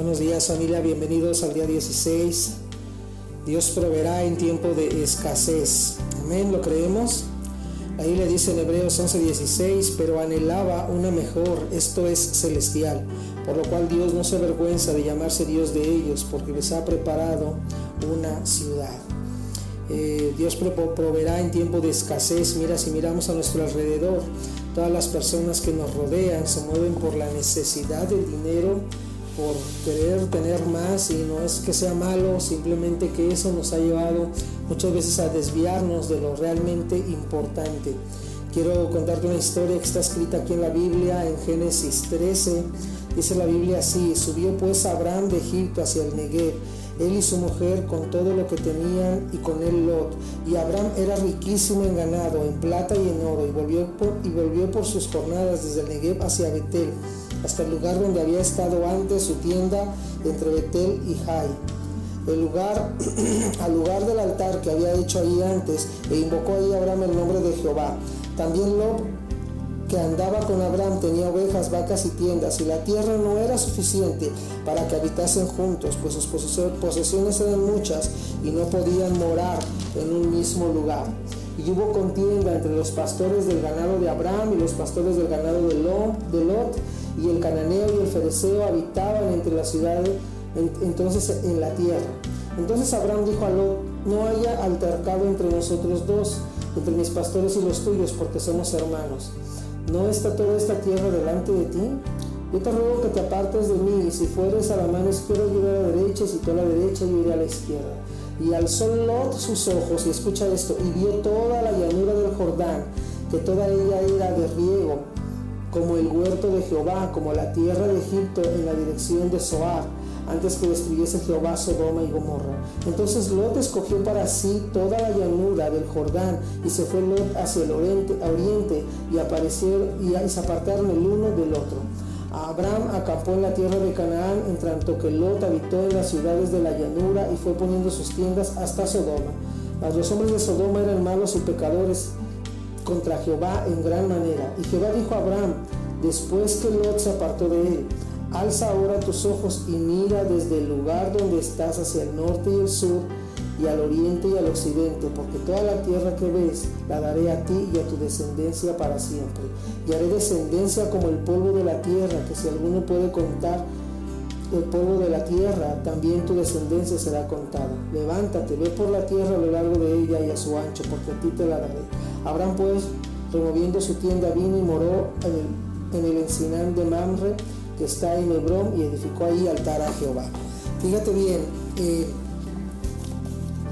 Buenos días familia, bienvenidos al día 16. Dios proveerá en tiempo de escasez. Amén, ¿lo creemos? Ahí le dice en Hebreos 11:16, pero anhelaba una mejor, esto es celestial, por lo cual Dios no se avergüenza de llamarse Dios de ellos, porque les ha preparado una ciudad. Eh, Dios proveerá en tiempo de escasez. Mira, si miramos a nuestro alrededor, todas las personas que nos rodean se mueven por la necesidad del dinero, por querer tener más y no es que sea malo, simplemente que eso nos ha llevado muchas veces a desviarnos de lo realmente importante. Quiero contarte una historia que está escrita aquí en la Biblia, en Génesis 13. Dice la Biblia así, subió pues Abraham de Egipto hacia el Negev él y su mujer con todo lo que tenían y con él Lot. Y Abraham era riquísimo en ganado, en plata y en oro, y volvió por, y volvió por sus jornadas desde el Negev hacia Betel, hasta el lugar donde había estado antes su tienda entre Betel y Jai. El lugar, al lugar del altar que había hecho ahí antes, e invocó ahí Abraham el nombre de Jehová. También Lot que andaba con Abraham tenía ovejas, vacas y tiendas, y la tierra no era suficiente para que habitasen juntos, pues sus posesiones eran muchas y no podían morar en un mismo lugar. Y hubo contienda entre los pastores del ganado de Abraham y los pastores del ganado de Lot, y el cananeo y el fereceo habitaban entre las ciudades, entonces en la tierra. Entonces Abraham dijo a Lot, no haya altercado entre nosotros dos, entre mis pastores y los tuyos, porque somos hermanos. ¿No está toda esta tierra delante de ti? Yo te ruego que te apartes de mí, y si fueres a la mano izquierda, yo iré a la derecha, y si tú a la derecha, yo iré a la izquierda. Y alzó Lot sus ojos, y escucha esto, y vio toda la llanura del Jordán, que toda ella era de riego, como el huerto de Jehová, como la tierra de Egipto en la dirección de Zoar antes que destruyese Jehová Sodoma y Gomorra. Entonces Lot escogió para sí toda la llanura del Jordán y se fue Lot hacia el oriente, y aparecieron y se apartaron el uno del otro. Abraham acampó en la tierra de Canaán, en tanto que Lot habitó en las ciudades de la llanura y fue poniendo sus tiendas hasta Sodoma. Mas los hombres de Sodoma eran malos y pecadores contra Jehová en gran manera. Y Jehová dijo a Abraham, después que Lot se apartó de él, Alza ahora tus ojos y mira desde el lugar donde estás hacia el norte y el sur y al oriente y al occidente, porque toda la tierra que ves la daré a ti y a tu descendencia para siempre. Y haré descendencia como el polvo de la tierra, que si alguno puede contar el polvo de la tierra, también tu descendencia será contada. Levántate, ve por la tierra a lo largo de ella y a su ancho, porque a ti te la daré. Abraham pues, removiendo su tienda, vino y moró en el, en de Mamre, que está en Hebrón y edificó ahí altar a Jehová. Fíjate bien, eh,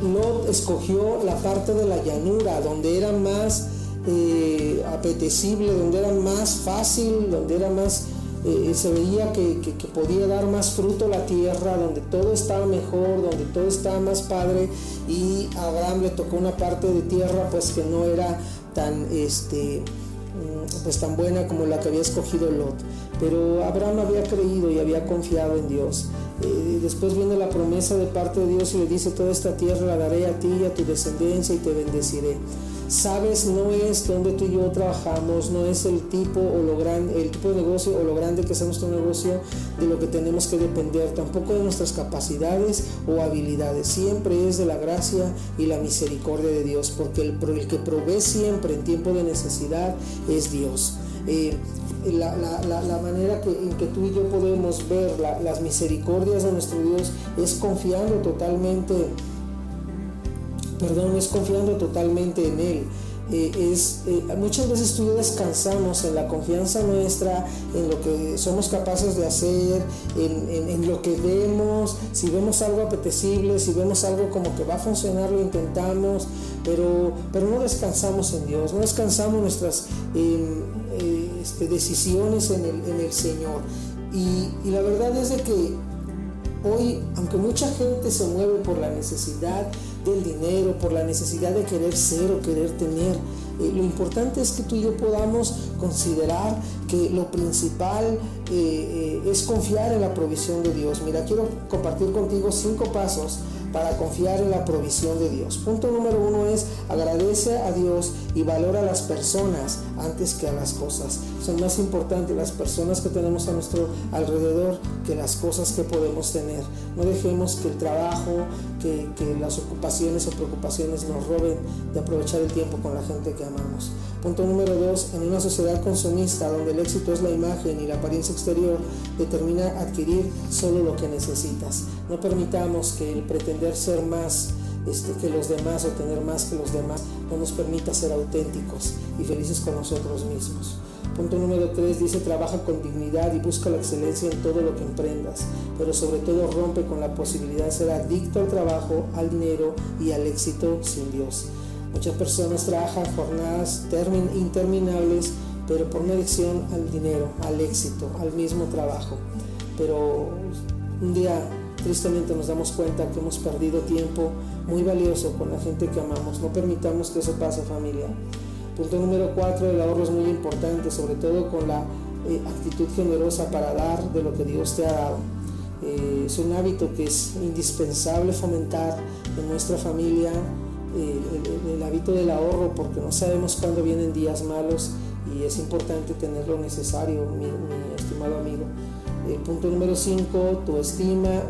Lot escogió la parte de la llanura, donde era más eh, apetecible, donde era más fácil, donde era más, eh, se veía que, que, podía dar más fruto la tierra, donde todo estaba mejor, donde todo estaba más padre, y a Abraham le tocó una parte de tierra pues que no era tan este mm, pues tan buena como la que había escogido Lot. Pero Abraham había creído y había confiado en Dios. Eh, después viene la promesa de parte de Dios y le dice, toda esta tierra la daré a ti y a tu descendencia y te bendeciré. Sabes, no es donde tú y yo trabajamos, no es el tipo o lo grande, el tipo de negocio o lo grande que sea nuestro negocio de lo que tenemos que depender, tampoco de nuestras capacidades o habilidades, siempre es de la gracia y la misericordia de Dios, porque el, el que provee siempre en tiempo de necesidad es Dios. Eh, la, manera que, en que tú y yo podemos ver las misericordias de nuestro Dios es confiando totalmente, perdón, es confiando totalmente en Él. Eh, es, eh, muchas veces tú y yo descansamos en la confianza nuestra, en lo que somos capaces de hacer, en, lo que vemos, si vemos algo apetecible, si vemos algo como que va a funcionar, lo intentamos, pero, pero no descansamos en Dios, no descansamos nuestras em, eh, este, decisiones en el, Señor. Y, y la verdad es de que hoy, aunque mucha gente se mueve por la necesidad, del dinero, por la necesidad de querer ser o querer tener. Eh, lo importante es que tú y yo podamos considerar que lo principal eh, eh, es confiar en la provisión de Dios. Mira, quiero compartir contigo cinco pasos para confiar en la provisión de Dios. Punto número uno es agradece a Dios y valora a las personas antes que a las cosas. Son más importantes las personas que tenemos a nuestro alrededor que las cosas que podemos tener. No dejemos que el trabajo, que, que las ocupaciones o preocupaciones nos roben de aprovechar el tiempo con la gente que amamos. Punto número dos, en una sociedad consumista donde el éxito es la imagen y la apariencia exterior, determina adquirir solo lo que necesitas. No permitamos que el pretender ser más este, que los demás o tener más que los demás no nos permita ser auténticos y felices con nosotros mismos. Punto número 3 dice, trabaja con dignidad y busca la excelencia en todo lo que emprendas, pero sobre todo rompe con la posibilidad de ser adicto al trabajo, al dinero y al éxito sin Dios. Muchas personas trabajan jornadas interminables, pero por una adicción al dinero, al éxito, al mismo trabajo. Pero un día tristemente nos damos cuenta que hemos perdido tiempo muy valioso con la gente que amamos. No permitamos que eso pase familia. Punto número cuatro, el ahorro es muy importante, sobre todo con la eh, actitud generosa para dar de lo que Dios te ha dado. Eh, es un hábito que es indispensable fomentar en nuestra familia, eh, el, hábito del ahorro, porque no sabemos cuándo vienen días malos y es importante tener lo necesario, mi, estimado amigo. punto número cinco, tu estima,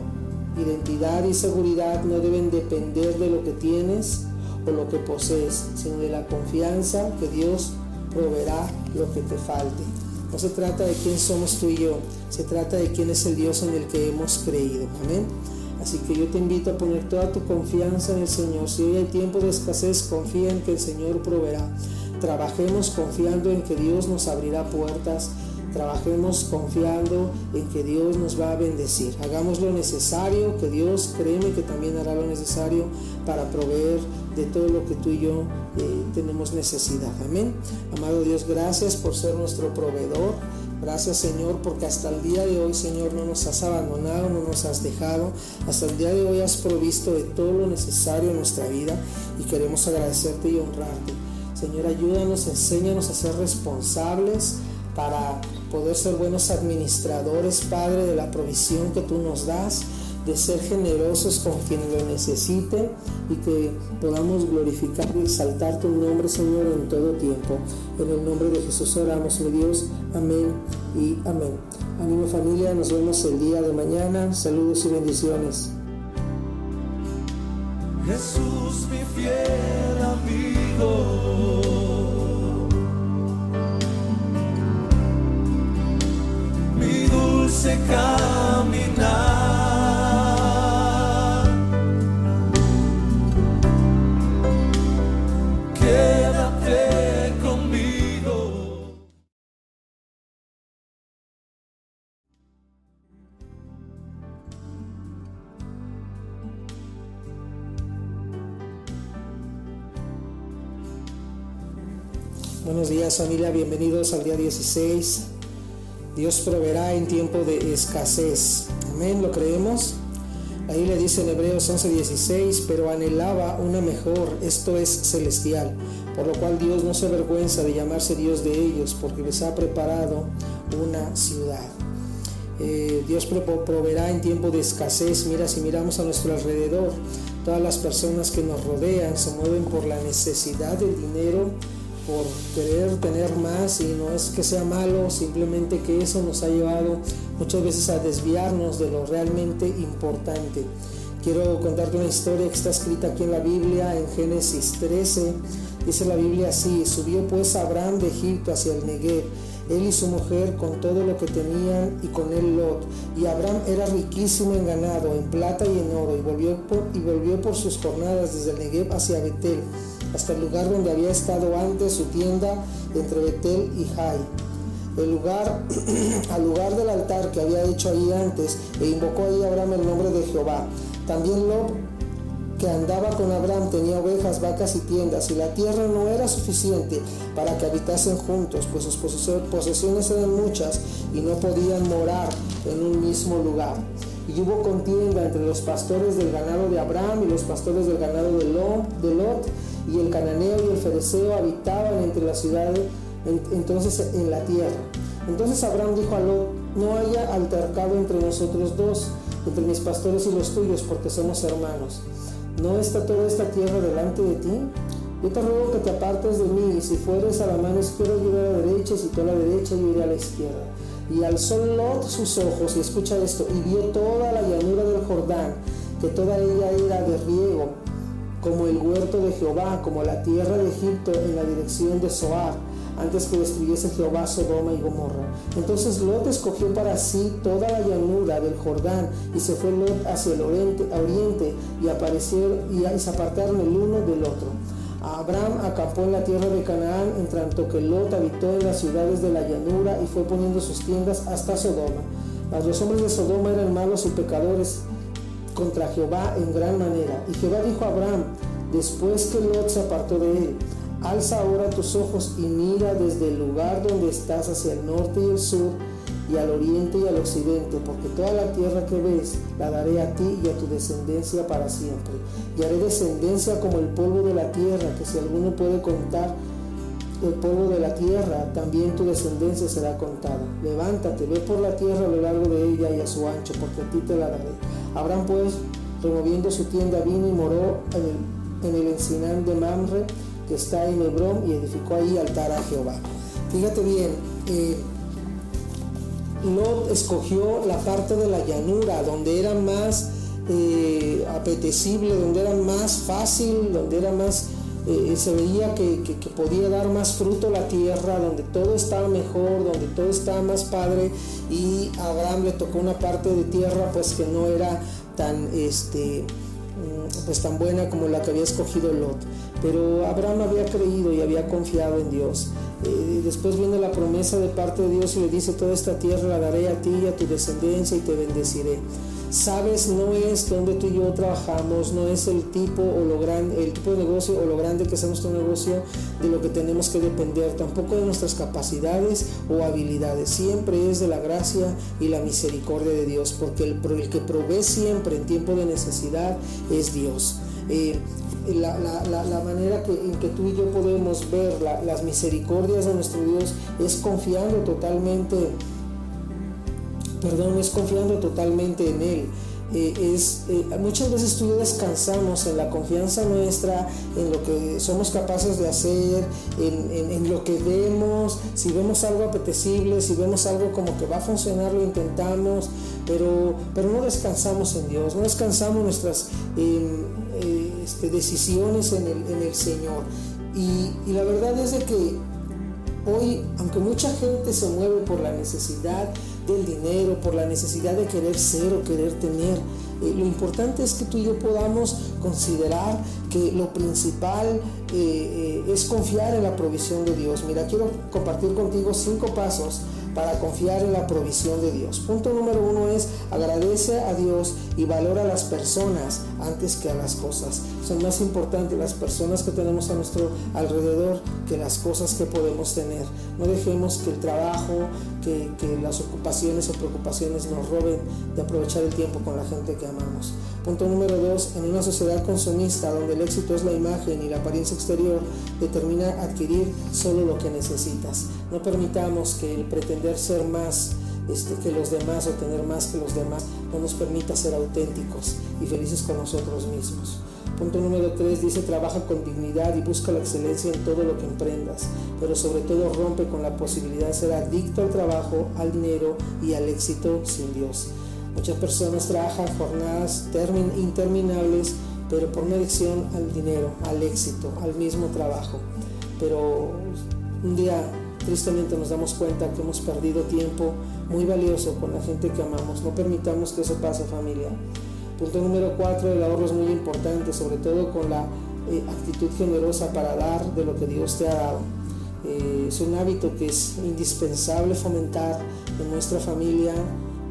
identidad y seguridad no deben depender de lo que tienes, lo que posees, sino de la confianza que Dios proveerá lo que te falte. No se trata de quién somos tú y yo, se trata de quién es el Dios en el que hemos creído. Amén. Así que yo te invito a poner toda tu confianza en el Señor. Si hoy hay tiempo de escasez, confía en que el Señor proveerá. Trabajemos confiando en que Dios nos abrirá puertas Trabajemos confiando en que Dios nos va a bendecir. Hagamos lo necesario, que Dios créeme que también hará lo necesario para proveer de todo lo que tú y yo eh, tenemos necesidad. Amén. Amado Dios, gracias por ser nuestro proveedor. Gracias Señor porque hasta el día de hoy Señor no nos has abandonado, no nos has dejado. Hasta el día de hoy has provisto de todo lo necesario en nuestra vida y queremos agradecerte y honrarte. Señor, ayúdanos, enséñanos a ser responsables para poder ser buenos administradores, Padre, de la provisión que tú nos das, de ser generosos con quien lo necesite y que podamos glorificar y exaltar tu nombre, Señor, en todo tiempo. En el nombre de Jesús oramos, mi Dios. Amén y amén. Ánimo familia, nos vemos el día de mañana. Saludos y bendiciones. Jesús, mi fiel amigo. Dulce caminar. Quédate conmigo. Buenos días familia, bienvenidos al día 16 Dios proveerá en tiempo de escasez. Amén, ¿lo creemos? Ahí le dice en Hebreos 11:16, pero anhelaba una mejor, esto es celestial, por lo cual Dios no se avergüenza de llamarse Dios de ellos, porque les ha preparado una ciudad. Eh, Dios proveerá en tiempo de escasez. Mira, si miramos a nuestro alrededor, todas las personas que nos rodean se mueven por la necesidad del dinero por querer tener más y no es que sea malo, simplemente que eso nos ha llevado muchas veces a desviarnos de lo realmente importante. Quiero contarte una historia que está escrita aquí en la Biblia, en Génesis 13. Dice la Biblia así, subió pues Abraham de Egipto hacia el Negev, él y su mujer con todo lo que tenían y con él Lot. Y Abraham era riquísimo en ganado, en plata y en oro, y volvió por, y volvió por sus jornadas desde el Negev hacia Betel hasta el lugar donde había estado antes su tienda entre Betel y Jai. El lugar, al lugar del altar que había hecho ahí antes, e invocó ahí Abraham el nombre de Jehová. También Lot, que andaba con Abraham, tenía ovejas, vacas y tiendas, y la tierra no era suficiente para que habitasen juntos, pues sus posesiones eran muchas y no podían morar en un mismo lugar. Y hubo contienda entre los pastores del ganado de Abraham y los pastores del ganado de Lot, y el cananeo y el fereceo habitaban entre las ciudades, entonces en la tierra. Entonces Abraham dijo a Lot, no haya altercado entre nosotros dos, entre mis pastores y los tuyos, porque somos hermanos. ¿No está toda esta tierra delante de ti? Yo te ruego que te apartes de mí, y si fueres a la mano izquierda, yo iré a la derecha, y si tú a la derecha, yo iré a la izquierda. Y alzó Lot sus ojos, y escucha esto, y vio toda la llanura del Jordán, que toda ella era de riego, como el huerto de Jehová, como la tierra de Egipto en la dirección de Zoar, antes que destruyese Jehová Sodoma y Gomorra. Entonces Lot escogió para sí toda la llanura del Jordán y se fue Lot hacia el oriente, oriente y aparecieron y se apartaron el uno del otro. Abraham acampó en la tierra de Canaán, en tanto que Lot habitó en las ciudades de la llanura y fue poniendo sus tiendas hasta Sodoma. Mas los hombres de Sodoma eran malos y pecadores contra Jehová en gran manera. Y Jehová dijo a Abraham, después que Lot se apartó de él, Alza ahora tus ojos y mira desde el lugar donde estás hacia el norte y el sur y al oriente y al occidente, porque toda la tierra que ves la daré a ti y a tu descendencia para siempre. Y haré descendencia como el polvo de la tierra, que si alguno puede contar el polvo de la tierra, también tu descendencia será contada. Levántate, ve por la tierra a lo largo de ella y a su ancho, porque a ti te la daré. Abraham pues, removiendo su tienda, vino y moró en el, en de Mamre, que está en Hebrón y edificó ahí altar a Jehová. Fíjate bien, eh, Lot escogió la parte de la llanura, donde era más eh, apetecible, donde era más fácil, donde era más, eh, se veía que, que, podía dar más fruto la tierra, donde todo estaba mejor, donde todo estaba más padre, y a Abraham le tocó una parte de tierra pues que no era tan este mm, pues tan buena como la que había escogido Lot. Pero Abraham había creído y había confiado en Dios. Eh, después viene la promesa de parte de Dios y le dice, toda esta tierra la daré a ti y a tu descendencia y te bendeciré. Sabes, no es donde tú y yo trabajamos, no es el tipo o lo grande, el tipo de negocio o lo grande que sea nuestro negocio de lo que tenemos que depender, tampoco de nuestras capacidades o habilidades, siempre es de la gracia y la misericordia de Dios, porque el, que provee siempre en tiempo de necesidad es Dios. Eh, la, manera en que tú y yo podemos ver las misericordias de nuestro Dios es confiando totalmente, perdón, es confiando totalmente en Él. Eh, es, eh, muchas veces tú descansamos en la confianza nuestra, en lo que somos capaces de hacer, en, en, lo que vemos, si vemos algo apetecible, si vemos algo como que va a funcionar, lo intentamos, pero, pero no descansamos en Dios, no descansamos nuestras em, eh, este, decisiones en el, en el Señor. Y, y la verdad es de que hoy, aunque mucha gente se mueve por la necesidad, del dinero, por la necesidad de querer ser o querer tener. Eh, lo importante es que tú y yo podamos considerar que lo principal eh, eh, es confiar en la provisión de Dios. Mira, quiero compartir contigo cinco pasos para confiar en la provisión de Dios. Punto número uno es agradece a Dios y valora a las personas antes que a las cosas. Son más importantes las personas que tenemos a nuestro alrededor que las cosas que podemos tener. No dejemos que el trabajo, que, las ocupaciones o preocupaciones nos roben de aprovechar el tiempo con la gente que amamos. Punto número dos, en una sociedad consumista donde el éxito es la imagen y la apariencia exterior, determina adquirir solo lo que necesitas. No permitamos que el pretender ser más este, que los demás o tener más que los demás no nos permita ser auténticos y felices con nosotros mismos. Punto número tres dice trabaja con dignidad y busca la excelencia en todo lo que emprendas, pero sobre todo rompe con la posibilidad de ser adicto al trabajo, al dinero y al éxito sin Dios. Muchas personas trabajan jornadas interminables, pero por una adicción al dinero, al éxito, al mismo trabajo. Pero un día tristemente nos damos cuenta que hemos perdido tiempo muy valioso con la gente que amamos. No permitamos que eso pase familia. Punto número cuatro, el ahorro es muy importante, sobre todo con la eh, actitud generosa para dar de lo que Dios te ha dado. Eh, es un hábito que es indispensable fomentar en nuestra familia,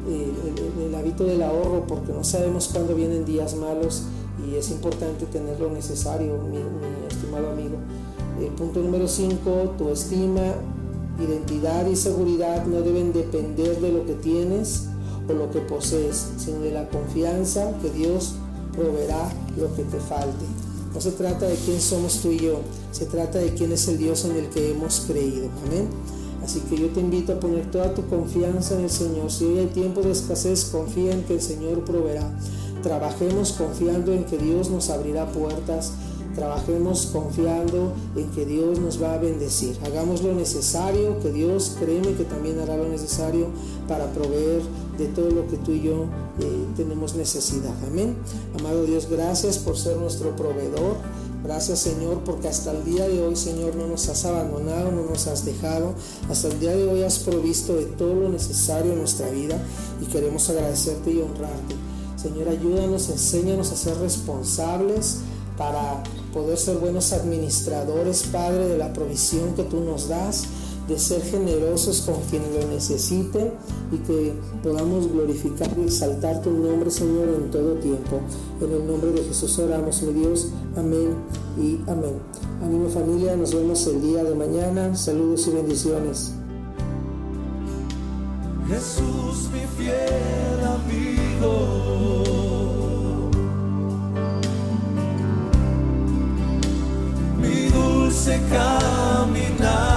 el, hábito del ahorro porque no sabemos cuándo vienen días malos y es importante tener lo necesario, mi, estimado amigo. El punto número 5, tu estima, identidad y seguridad no deben depender de lo que tienes o lo que posees, sino de la confianza que Dios proveerá lo que te falte. No se trata de quién somos tú y yo, se trata de quién es el Dios en el que hemos creído. Amén. Así que yo te invito a poner toda tu confianza en el Señor. Si hoy hay tiempo de escasez, confía en que el Señor proveerá. Trabajemos confiando en que Dios nos abrirá puertas. Trabajemos confiando en que Dios nos va a bendecir. Hagamos lo necesario, que Dios créeme que también hará lo necesario para proveer de todo lo que tú y yo eh, tenemos necesidad. Amén. Amado Dios, gracias por ser nuestro proveedor. Gracias Señor porque hasta el día de hoy Señor no nos has abandonado, no nos has dejado. Hasta el día de hoy has provisto de todo lo necesario en nuestra vida y queremos agradecerte y honrarte. Señor, ayúdanos, enséñanos a ser responsables para poder ser buenos administradores, Padre, de la provisión que tú nos das de ser generosos con quienes lo necesiten y que podamos glorificar y exaltar tu nombre, Señor, en todo tiempo. En el nombre de Jesús oramos, mi Dios. Amén y amén. Ánimo familia, nos vemos el día de mañana. Saludos y bendiciones. Jesús, mi fiel amigo. Mi dulce caminar.